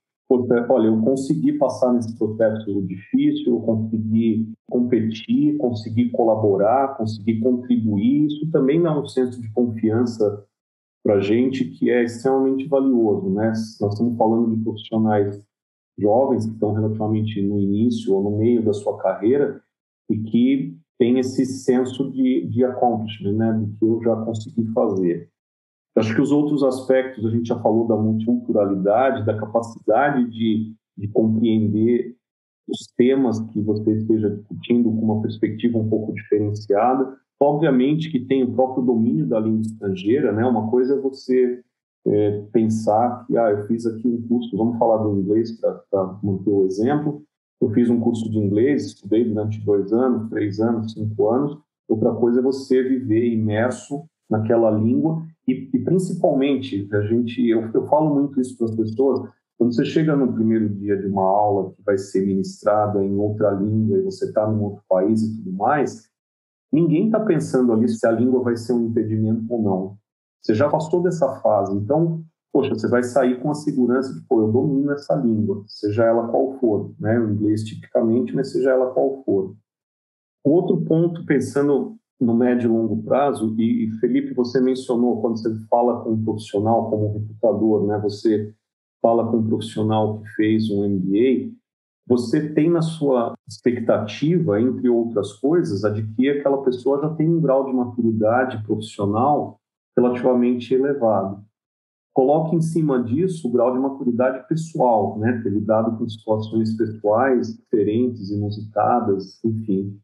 olha, eu consegui passar nesse processo difícil, eu consegui competir, consegui colaborar, consegui contribuir. Isso também dá um senso de confiança para a gente que é extremamente valioso, né? Nós estamos falando de profissionais jovens que estão relativamente no início ou no meio da sua carreira e que têm esse senso de, de accomplishment, né? Do que eu já consegui fazer. Acho que os outros aspectos, a gente já falou da multiculturalidade, da capacidade de, de compreender os temas que você esteja discutindo com uma perspectiva um pouco diferenciada. Obviamente que tem o próprio domínio da língua estrangeira, né? Uma coisa é você é, pensar que, ah, eu fiz aqui um curso, vamos falar do inglês para manter o exemplo, eu fiz um curso de inglês, estudei durante dois anos, três anos, cinco anos. Outra coisa é você viver imerso naquela língua. E, e principalmente a gente eu, eu falo muito isso para as pessoas quando você chega no primeiro dia de uma aula que vai ser ministrada em outra língua e você está num outro país e tudo mais ninguém está pensando ali se a língua vai ser um impedimento ou não. Você já passou dessa fase então poxa você vai sair com a segurança de pô eu domino essa língua seja ela qual for né? O inglês tipicamente mas seja ela qual for. Outro ponto pensando no médio e longo prazo, e, Felipe, você mencionou quando você fala com um profissional como recrutador, né, você fala com um profissional que fez um MBA, você tem na sua expectativa, entre outras coisas, a de que aquela pessoa já tem um grau de maturidade profissional relativamente elevado. Coloque em cima disso o grau de maturidade pessoal, né, ter lidado com situações pessoais diferentes, inusitadas, enfim.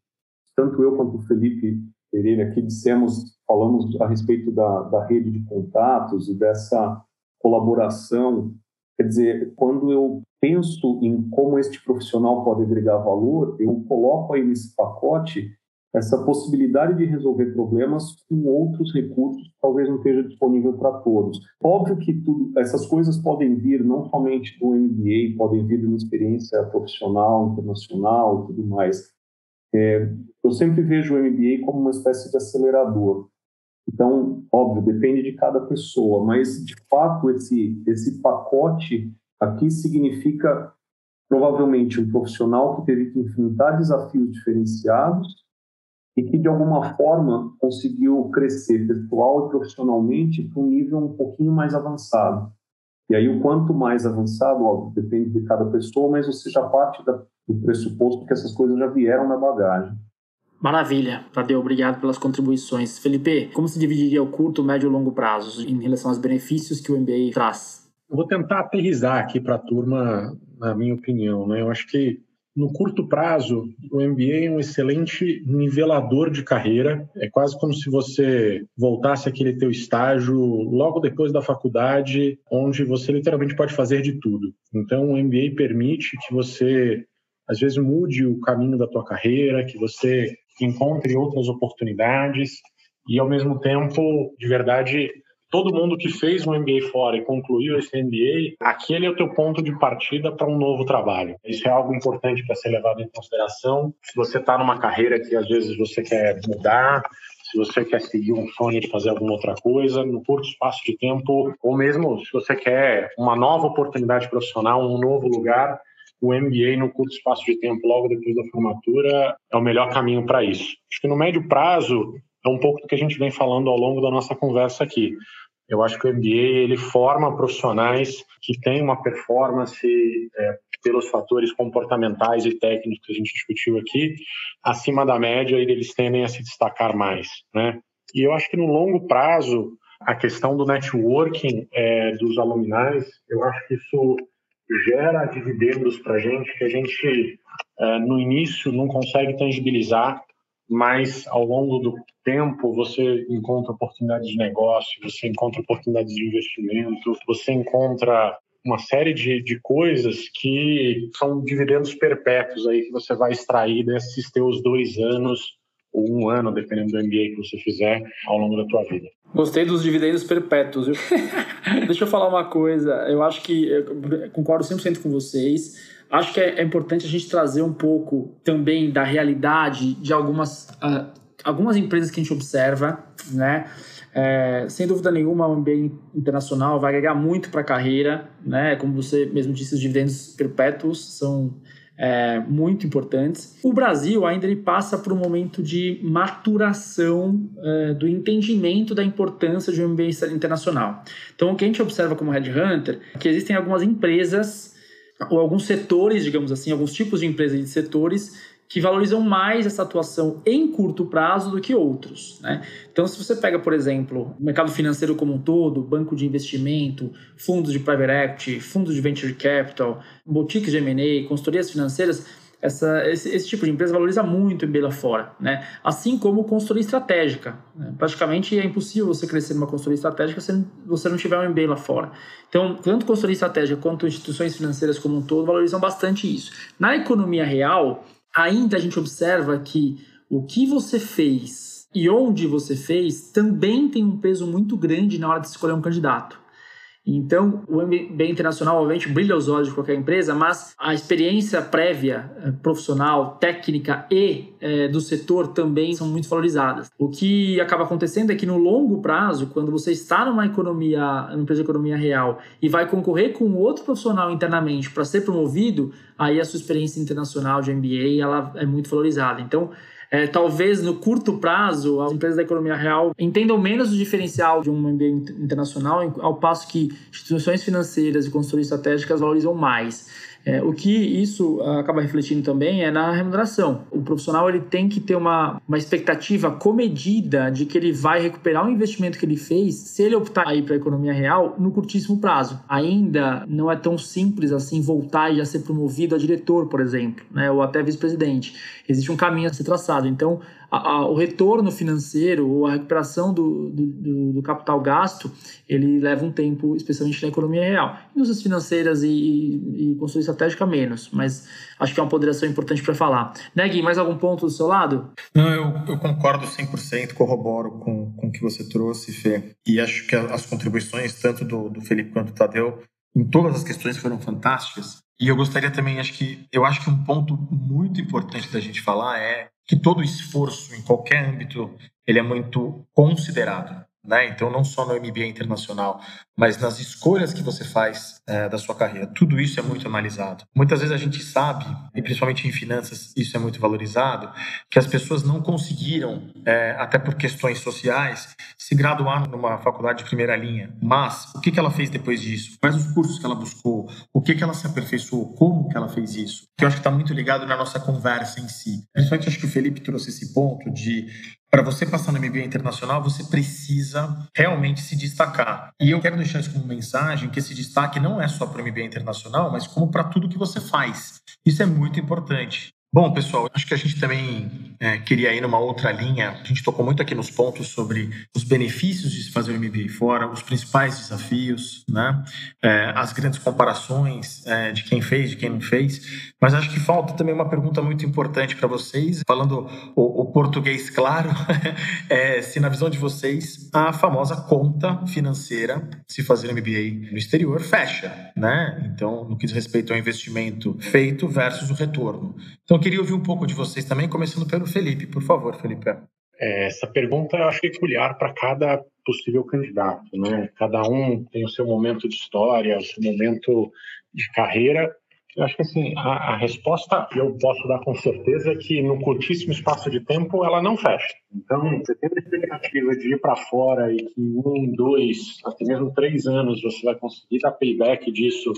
Tanto eu quanto o Felipe Pereira aqui dissemos, falamos a respeito da, da rede de contatos e dessa colaboração. Quer dizer, quando eu penso em como este profissional pode agregar valor, eu coloco aí nesse pacote essa possibilidade de resolver problemas com outros recursos que talvez não esteja disponível para todos. Óbvio que tudo, essas coisas podem vir não somente do MBA, podem vir de uma experiência profissional, internacional e tudo mais, é, eu sempre vejo o MBA como uma espécie de acelerador. Então, óbvio, depende de cada pessoa, mas de fato esse esse pacote aqui significa provavelmente um profissional que teve que enfrentar desafios diferenciados e que de alguma forma conseguiu crescer pessoal e profissionalmente para um nível um pouquinho mais avançado. E aí o quanto mais avançado, óbvio, depende de cada pessoa, mas você já parte da, do pressuposto que essas coisas já vieram na bagagem. Maravilha, Tadeu, obrigado pelas contribuições. Felipe, como se dividiria o curto, médio e longo prazo em relação aos benefícios que o MBA traz? Eu vou tentar aterrizar aqui para a turma, na minha opinião. Né? Eu acho que no curto prazo, o MBA é um excelente nivelador de carreira. É quase como se você voltasse aquele teu estágio logo depois da faculdade, onde você literalmente pode fazer de tudo. Então, o MBA permite que você às vezes mude o caminho da tua carreira, que você encontre outras oportunidades e ao mesmo tempo, de verdade, todo mundo que fez um MBA fora e concluiu esse MBA, aquele é o teu ponto de partida para um novo trabalho. Isso é algo importante para ser levado em consideração. Se você está numa carreira que às vezes você quer mudar, se você quer seguir um sonho de fazer alguma outra coisa no curto espaço de tempo, ou mesmo se você quer uma nova oportunidade profissional, um novo lugar, o MBA no curto espaço de tempo, logo depois da formatura, é o melhor caminho para isso. Acho que no médio prazo, é um pouco do que a gente vem falando ao longo da nossa conversa aqui. Eu acho que o MBA ele forma profissionais que têm uma performance é, pelos fatores comportamentais e técnicos que a gente discutiu aqui acima da média e eles tendem a se destacar mais, né? E eu acho que no longo prazo a questão do networking é, dos aluminais, eu acho que isso gera dividendos para a gente que a gente é, no início não consegue tangibilizar mas ao longo do tempo você encontra oportunidades de negócio, você encontra oportunidades de investimento, você encontra uma série de, de coisas que são dividendos perpétuos aí que você vai extrair desses teus dois anos ou um ano, dependendo do MBA que você fizer ao longo da tua vida. Gostei dos dividendos perpétuos. Deixa eu falar uma coisa. Eu acho que eu concordo 100% com vocês. Acho que é, é, importante a gente trazer um pouco também da realidade de algumas, uh, algumas empresas que a gente observa, né? É, sem dúvida nenhuma, o MBA internacional vai agregar muito para a carreira, né? Como você mesmo disse, os dividendos perpétuos são é, muito importantes. O Brasil ainda ele passa por um momento de maturação é, do entendimento da importância de um MBA internacional. Então, o que a gente observa como Headhunter é que existem algumas empresas ou alguns setores, digamos assim, alguns tipos de empresas e de setores que valorizam mais essa atuação em curto prazo do que outros. Né? Então, se você pega, por exemplo, o mercado financeiro como um todo, banco de investimento, fundos de private equity, fundos de venture capital, boutiques de M&A, consultorias financeiras, essa, esse, esse, tipo de empresa valoriza muito o MBA lá fora, né? Assim como consultoria estratégica. Né? Praticamente é impossível você crescer numa consultoria estratégica se você não tiver um MBA lá fora. Então, tanto consultoria estratégica quanto instituições financeiras como um todo valorizam bastante isso. Na economia real, ainda a gente observa que o que você fez e onde você fez também tem um peso muito grande na hora de escolher um candidato. Então, o MBA internacional, obviamente, brilha os olhos de qualquer empresa, mas a experiência prévia, eh, profissional, técnica e é, do setor também são muito valorizadas. O que acaba acontecendo é que no longo prazo, quando você está numa economia, numa empresa de economia real e vai concorrer com outro profissional internamente para ser promovido, aí a sua experiência internacional de MBA ela é muito valorizada. Então, é, talvez no curto prazo as empresas da economia real entendam menos o diferencial de um ambiente internacional, ao passo que instituições financeiras e consultorias estratégicas valorizam mais. É, o que isso ah, acaba refletindo também é na remuneração. O profissional ele tem que ter uma, uma expectativa comedida de que ele vai recuperar o investimento que ele fez se ele optar aí para a economia real no curtíssimo prazo. Ainda não é tão simples assim voltar e já ser promovido a diretor, por exemplo, né, ou até vice-presidente. Existe um caminho a ser traçado. Então, a, o retorno financeiro ou a recuperação do, do, do, capital gasto, ele leva um tempo, especialmente na economia real. Indústrias financeiras e, e, e construção estratégica, menos, mas acho que é uma ponderação importante para falar. Né, Gui, mais algum ponto do seu lado? Não, eu, eu concordo 100%, corroboro com, com o que você trouxe, Fê, e acho que as contribuições, tanto do, do Felipe quanto do Tadeu, em todas as questões foram fantásticas. E eu gostaria também, acho que eu acho que um ponto muito importante da gente falar é que todo esforço em qualquer âmbito ele é muito considerado. Né? Então, não só no MBA internacional, mas nas escolhas que você faz é, da sua carreira. Tudo isso é muito analisado. Muitas vezes a gente sabe, e principalmente em finanças isso é muito valorizado, que as pessoas não conseguiram, é, até por questões sociais, se graduar numa faculdade de primeira linha. Mas o que, que ela fez depois disso? Quais os cursos que ela buscou? O que, que ela se aperfeiçoou? Como que ela fez isso? Que eu acho que está muito ligado na nossa conversa em si. Principalmente acho que o Felipe trouxe esse ponto de para você passar no MBA internacional, você precisa realmente se destacar. E eu quero deixar isso como mensagem, que esse destaque não é só para o MBA internacional, mas como para tudo que você faz. Isso é muito importante. Bom, pessoal, acho que a gente também é, queria ir numa outra linha. A gente tocou muito aqui nos pontos sobre os benefícios de se fazer o MBA fora, os principais desafios, né? É, as grandes comparações é, de quem fez, de quem não fez. Mas acho que falta também uma pergunta muito importante para vocês, falando o, o português claro, é, se na visão de vocês a famosa conta financeira se fazer MBA no exterior fecha, né? Então, no que diz respeito ao investimento feito versus o retorno. Então, eu queria ouvir um pouco de vocês também, começando pelo Felipe. Por favor, Felipe. É, essa pergunta eu acho peculiar para cada possível candidato, né? Cada um tem o seu momento de história, o seu momento de carreira eu acho que assim, a, a, resposta eu posso dar com certeza que no curtíssimo espaço de tempo ela não fecha. Então, você tem a expectativa de ir para fora e que em um, dois, até mesmo três anos você vai conseguir dar payback disso,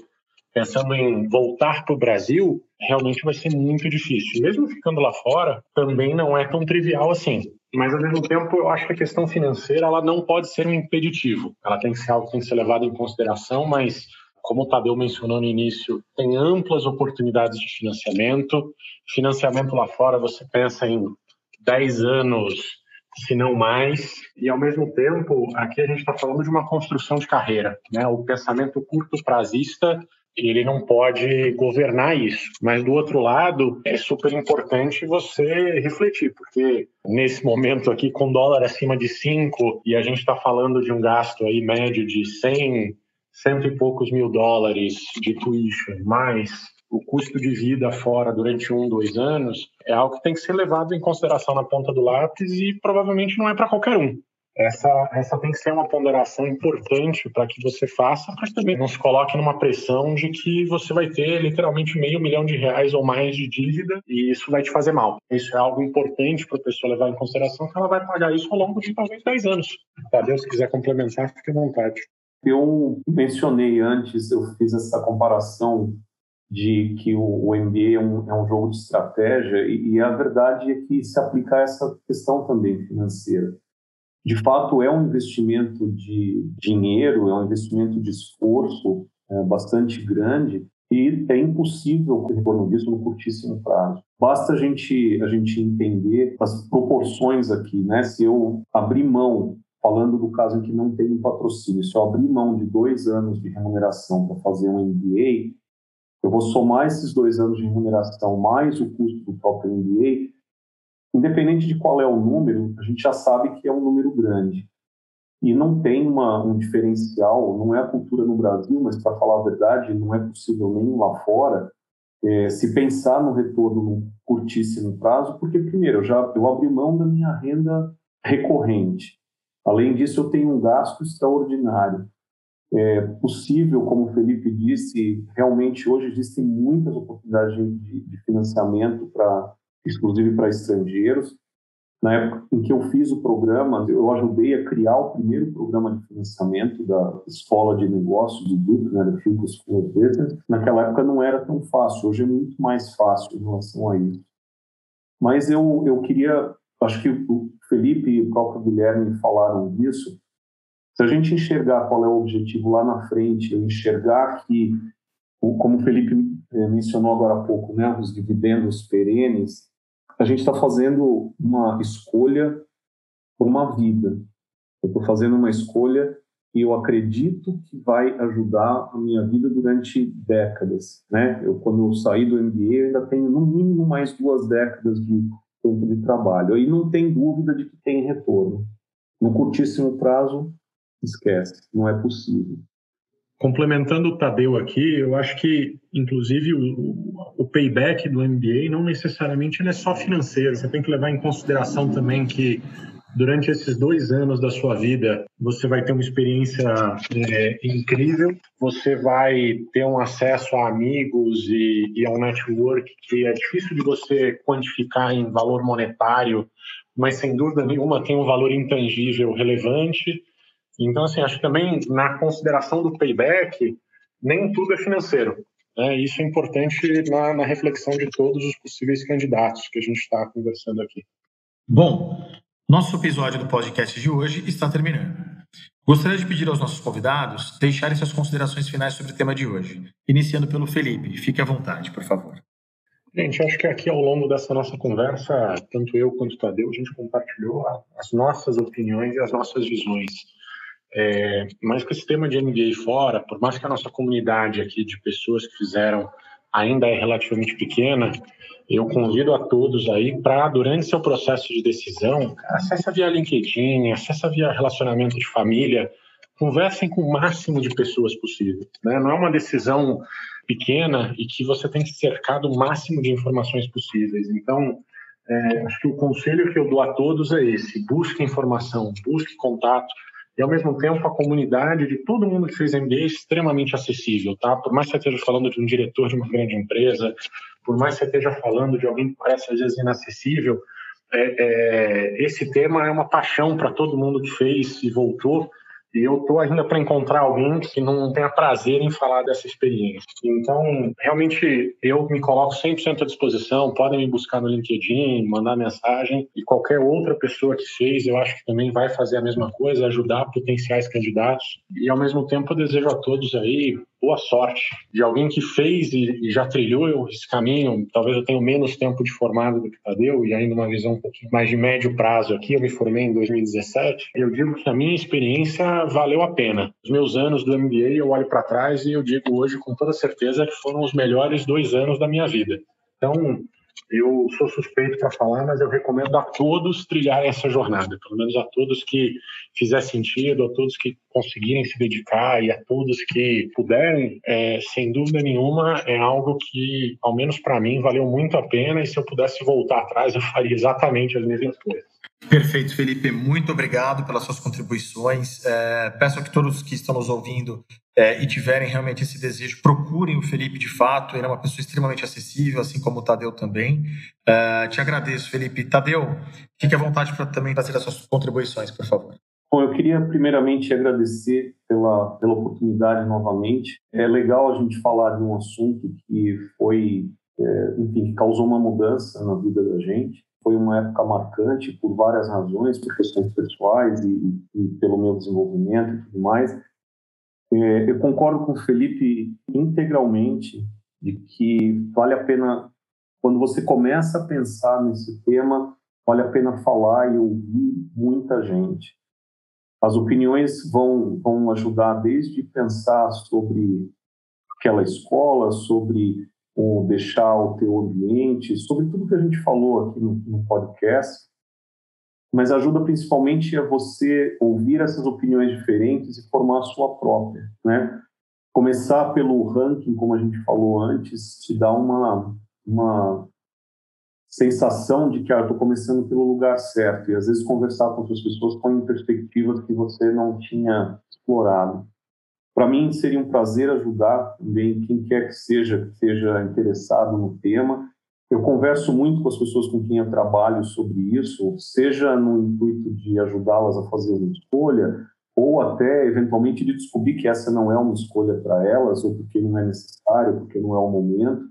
pensando em voltar para o Brasil, realmente vai ser muito difícil. Mesmo ficando lá fora, também não é tão trivial assim. Mas, ao mesmo tempo, eu acho que a questão financeira ela não pode ser um impeditivo. Ela tem que ser algo que tem que ser levado em consideração, mas como o Tadeu mencionou no início, tem amplas oportunidades de financiamento. Financiamento lá fora, você pensa em 10 anos, se não mais. E, ao mesmo tempo, aqui a gente está falando de uma construção de carreira. Né? O pensamento curto prazista ele não pode governar isso. Mas do outro lado, é super importante você refletir, porque nesse momento aqui, com dólar acima de 5 e a gente está falando de um gasto aí médio de 100 cento e poucos mil dólares de tuition, mais o custo de vida fora durante um, dois anos, é algo que tem que ser levado em consideração na ponta do lápis e provavelmente não é para qualquer um. Essa, essa tem que ser uma ponderação importante para que você faça, mas também não se coloque numa pressão de que você vai ter literalmente meio milhão de reais ou mais de dívida e isso vai te fazer mal. Isso é algo importante para a pessoa levar em consideração que ela vai pagar isso ao longo de talvez 10 anos. Tá? Deus quiser complementar, fique à vontade. Eu mencionei antes, eu fiz essa comparação de que o, MBA é um, é um jogo de estratégia e, e, a verdade é que se aplica a essa questão também financeira. De fato, é um investimento de dinheiro, é um investimento de esforço é, bastante grande e é impossível o retorno disso no curtíssimo prazo. Basta a gente, a gente entender as proporções aqui, né? Se eu abrir mão falando do caso em que não tem um patrocínio, se eu abrir mão de dois anos de remuneração para fazer um MBA, eu vou somar esses dois anos de remuneração mais o custo do próprio MBA, independente de qual é o número, a gente já sabe que é um número grande. E não tem uma, um diferencial, não é a cultura no Brasil, mas para falar a verdade, não é possível nem lá fora, é, se pensar no retorno no curtíssimo prazo, porque, primeiro, eu já eu abri mão da minha renda recorrente. Além disso, eu tenho um gasto extraordinário. É possível, como o Felipe disse, realmente hoje existem muitas oportunidades de, de financiamento para, inclusive para estrangeiros. Na época em que eu fiz o programa, eu ajudei a criar o primeiro programa de financiamento da Escola de Negócios do Duke, né, da Future School. Naquela época não era tão fácil, hoje é muito mais fácil em relação a isso. Mas eu, eu queria Acho que o Felipe e o próprio Guilherme falaram disso. Se a gente enxergar qual é o objetivo lá na frente, enxergar que, como o Felipe eh, mencionou agora há pouco, né, os dividendos perenes, a gente está fazendo uma escolha por uma vida. Eu estou fazendo uma escolha que eu acredito que vai ajudar a minha vida durante décadas, né? Eu quando eu saí do MBA, eu ainda tenho no mínimo mais duas décadas de tempo de trabalho. E não tem dúvida de que tem retorno. No curtíssimo prazo, esquece, não é possível. Complementando o Tadeu aqui, eu acho que, inclusive, o, o payback do MBA não necessariamente é só financeiro. Você tem que levar em consideração também que durante esses dois anos da sua vida, você vai ter uma experiência é, incrível, você vai ter um acesso a amigos e, e a um network que é difícil de você quantificar em valor monetário, mas sem dúvida nenhuma tem um valor intangível relevante. Então, assim, acho que também na consideração do payback, nem tudo é financeiro. Né? Isso é importante na, na reflexão de todos os possíveis candidatos que a gente está conversando aqui. Bom, nosso episódio do podcast de hoje está terminando. Gostaria de pedir aos nossos convidados deixarem suas considerações finais sobre o tema de hoje, iniciando pelo Felipe. Fique à vontade, por favor. Gente, acho que aqui ao longo dessa nossa conversa, tanto eu quanto o Tadeu, a gente compartilhou as nossas opiniões e as nossas visões. É, mas com esse tema de MBA fora, por mais que a nossa comunidade aqui de pessoas que fizeram ainda é relativamente pequena, eu convido a todos aí para, durante seu processo de decisão, acessa via LinkedIn, acessa via relacionamento de família, conversem com o máximo de pessoas possível. Né? Não é uma decisão pequena e que você tem que cercar do máximo de informações possíveis. Então, é, acho que o conselho que eu dou a todos é esse: busque informação, busque contato, e ao mesmo tempo a comunidade de todo mundo que fez MBA é extremamente acessível, tá? Por mais que você esteja falando de um diretor de uma grande empresa, por mais que você esteja falando de alguém que parece às vezes inacessível, é, é, esse tema é uma paixão para todo mundo que fez e voltou. E eu estou ainda para encontrar alguém que não tenha prazer em falar dessa experiência. Então, realmente, eu me coloco 100% à disposição. Podem me buscar no LinkedIn, mandar mensagem. E qualquer outra pessoa que fez, eu acho que também vai fazer a mesma coisa, ajudar potenciais candidatos. E, ao mesmo tempo, eu desejo a todos aí boa sorte de alguém que fez e, já trilhou esse caminho. Talvez eu tenha menos tempo de formado do que Tadeu e ainda uma visão um pouquinho mais de médio prazo aqui. Eu me formei em 2017. Eu digo que a minha experiência valeu a pena. Os meus anos do MBA, eu olho para trás e eu digo hoje com toda certeza que foram os melhores dois anos da minha vida. Então, eu sou suspeito para falar, mas eu recomendo a todos trilharem essa jornada, pelo menos a todos que fizer sentido, a todos que conseguirem se dedicar e a todos que puderem, é, sem dúvida nenhuma, é algo que, ao menos para mim, valeu muito a pena e se eu pudesse voltar atrás, eu faria exatamente as mesmas coisas. Perfeito, Felipe. Muito obrigado pelas suas contribuições. É, peço que todos que estão nos ouvindo é, e tiverem realmente esse desejo, procurem o Felipe de fato. Ele é uma pessoa extremamente acessível, assim como o Tadeu também. É, te agradeço, Felipe. Tadeu, fique à vontade para também fazer as suas contribuições, por favor. Bom, eu queria primeiramente agradecer pela, pela oportunidade novamente. É legal a gente falar de um assunto que foi, é, enfim, que causou uma mudança na vida da gente foi uma época marcante por várias razões, por questões pessoais e, e pelo meu desenvolvimento e tudo mais. É, eu concordo com o Felipe integralmente de que vale a pena, quando você começa a pensar nesse tema, vale a pena falar e ouvir muita gente. As opiniões vão, vão ajudar desde pensar sobre aquela escola, sobre ou deixar o teu ambiente, sobre tudo que a gente falou aqui no, no podcast, mas ajuda principalmente a você ouvir essas opiniões diferentes e formar a sua própria, né? Começar pelo ranking, como a gente falou antes, te dá uma uma sensação de que ah, estou começando pelo lugar certo e às vezes conversar com outras pessoas põe em perspectivas que você não tinha explorado. Para mim seria um prazer ajudar também quem quer que seja que seja interessado no tema. Eu converso muito com as pessoas com quem eu trabalho sobre isso, seja no intuito de ajudá-las a fazer uma escolha, ou até eventualmente de descobrir que essa não é uma escolha para elas, ou porque não é necessário, porque não é o momento.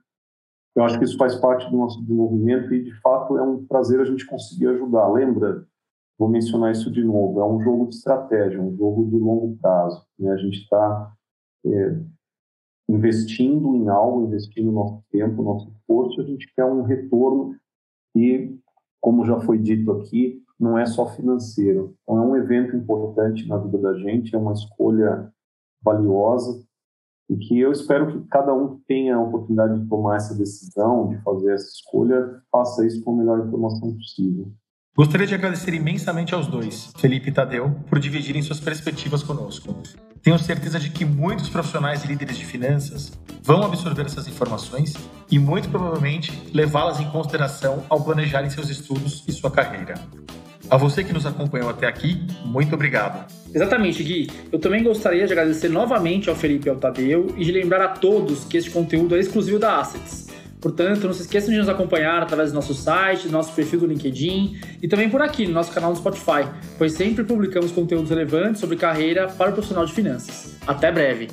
Eu acho que isso faz parte do nosso desenvolvimento e, de fato, é um prazer a gente conseguir ajudar. Lembra, vou mencionar isso de novo, é um jogo de estratégia, um jogo de longo prazo. Né? A gente está é, investindo em algo, investindo nosso tempo, nosso esforço, a gente quer um retorno e, como já foi dito aqui, não é só financeiro. Então, é um evento importante na vida da gente, é uma escolha valiosa e que eu espero que cada um que tenha a oportunidade de tomar essa decisão, de fazer essa escolha, faça isso com a melhor informação possível. Gostaria de agradecer imensamente aos dois, Felipe e Tadeu, por dividirem suas perspectivas conosco. Tenho certeza de que muitos profissionais e líderes de finanças vão absorver essas informações e, muito provavelmente, levá-las em consideração ao planejarem seus estudos e sua carreira. A você que nos acompanhou até aqui, muito obrigado. Exatamente, Gui. Eu também gostaria de agradecer novamente ao Felipe e ao Tadeu e de lembrar a todos que este conteúdo é exclusivo da Assets. Portanto, não se esqueçam de nos acompanhar através do nosso site, do nosso perfil do LinkedIn e também por aqui no nosso canal no Spotify, pois sempre publicamos conteúdos relevantes sobre carreira para o profissional de finanças. Até breve!